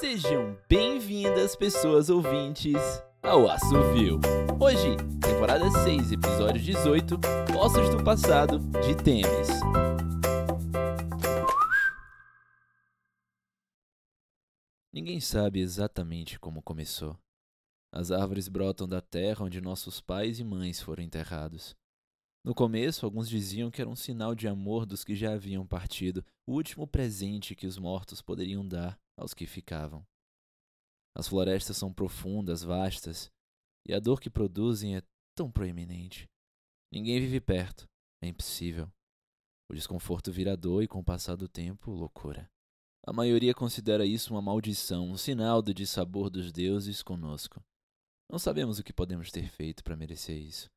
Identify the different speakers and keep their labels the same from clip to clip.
Speaker 1: Sejam bem-vindas, pessoas ouvintes, ao Assovio. Hoje, temporada 6, episódio 18, Ossos do Passado, de Temes. Ninguém sabe exatamente como começou. As árvores brotam da terra onde nossos pais e mães foram enterrados. No começo, alguns diziam que era um sinal de amor dos que já haviam partido, o último presente que os mortos poderiam dar aos que ficavam. As florestas são profundas, vastas, e a dor que produzem é tão proeminente. Ninguém vive perto, é impossível. O desconforto vira dor e, com o passar do tempo, loucura. A maioria considera isso uma maldição, um sinal do dissabor dos deuses conosco. Não sabemos o que podemos ter feito para merecer isso.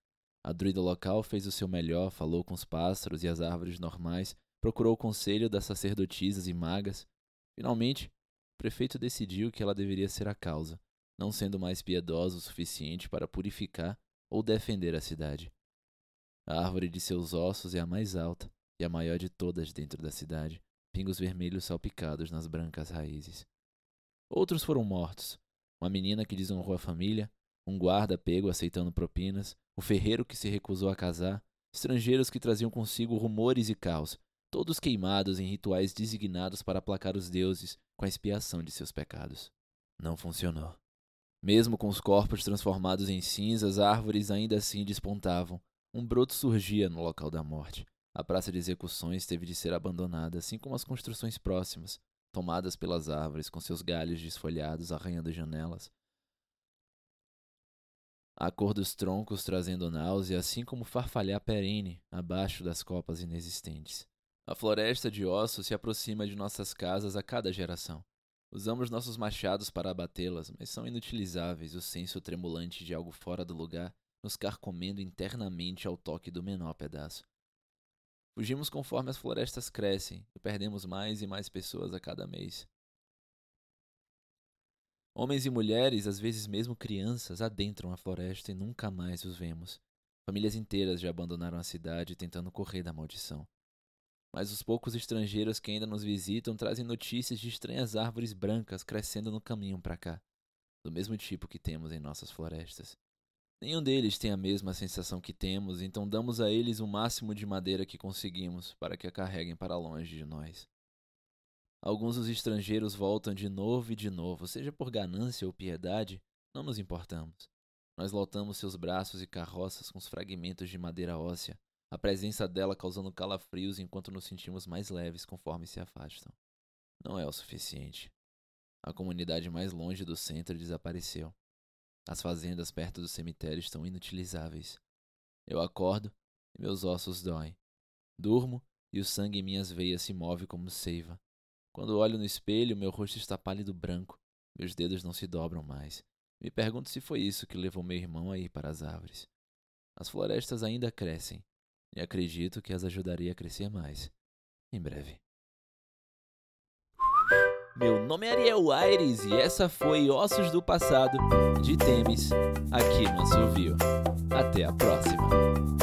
Speaker 1: A druida local fez o seu melhor, falou com os pássaros e as árvores normais, procurou o conselho das sacerdotisas e magas. Finalmente, o prefeito decidiu que ela deveria ser a causa, não sendo mais piedosa o suficiente para purificar ou defender a cidade. A árvore de seus ossos é a mais alta e a maior de todas dentro da cidade, pingos vermelhos salpicados nas brancas raízes. Outros foram mortos. Uma menina que desonrou a família, um guarda pego aceitando propinas, o ferreiro que se recusou a casar, estrangeiros que traziam consigo rumores e caos, todos queimados em rituais designados para aplacar os deuses com a expiação de seus pecados. Não funcionou. Mesmo com os corpos transformados em cinzas, árvores ainda assim despontavam. Um broto surgia no local da morte. A praça de execuções teve de ser abandonada, assim como as construções próximas, tomadas pelas árvores com seus galhos desfolhados arranhando janelas, a cor dos troncos trazendo náusea, assim como farfalhar perene abaixo das copas inexistentes. A floresta de ossos se aproxima de nossas casas a cada geração. Usamos nossos machados para abatê-las, mas são inutilizáveis, o senso tremulante de algo fora do lugar nos carcomendo internamente ao toque do menor pedaço. Fugimos conforme as florestas crescem e perdemos mais e mais pessoas a cada mês. Homens e mulheres, às vezes mesmo crianças, adentram a floresta e nunca mais os vemos. Famílias inteiras já abandonaram a cidade tentando correr da maldição. Mas os poucos estrangeiros que ainda nos visitam trazem notícias de estranhas árvores brancas crescendo no caminho para cá, do mesmo tipo que temos em nossas florestas. Nenhum deles tem a mesma sensação que temos, então damos a eles o máximo de madeira que conseguimos para que a carreguem para longe de nós. Alguns dos estrangeiros voltam de novo e de novo, seja por ganância ou piedade, não nos importamos. Nós lotamos seus braços e carroças com os fragmentos de madeira óssea, a presença dela causando calafrios enquanto nos sentimos mais leves conforme se afastam. Não é o suficiente. A comunidade mais longe do centro desapareceu. As fazendas perto do cemitério estão inutilizáveis. Eu acordo e meus ossos doem. Durmo e o sangue em minhas veias se move como seiva. Quando olho no espelho, meu rosto está pálido branco, meus dedos não se dobram mais. Me pergunto se foi isso que levou meu irmão a ir para as árvores. As florestas ainda crescem, e acredito que as ajudaria a crescer mais. Em breve. Meu nome é Ariel Aires e essa foi Ossos do Passado, de Temes, aqui no Assovio. Até a próxima!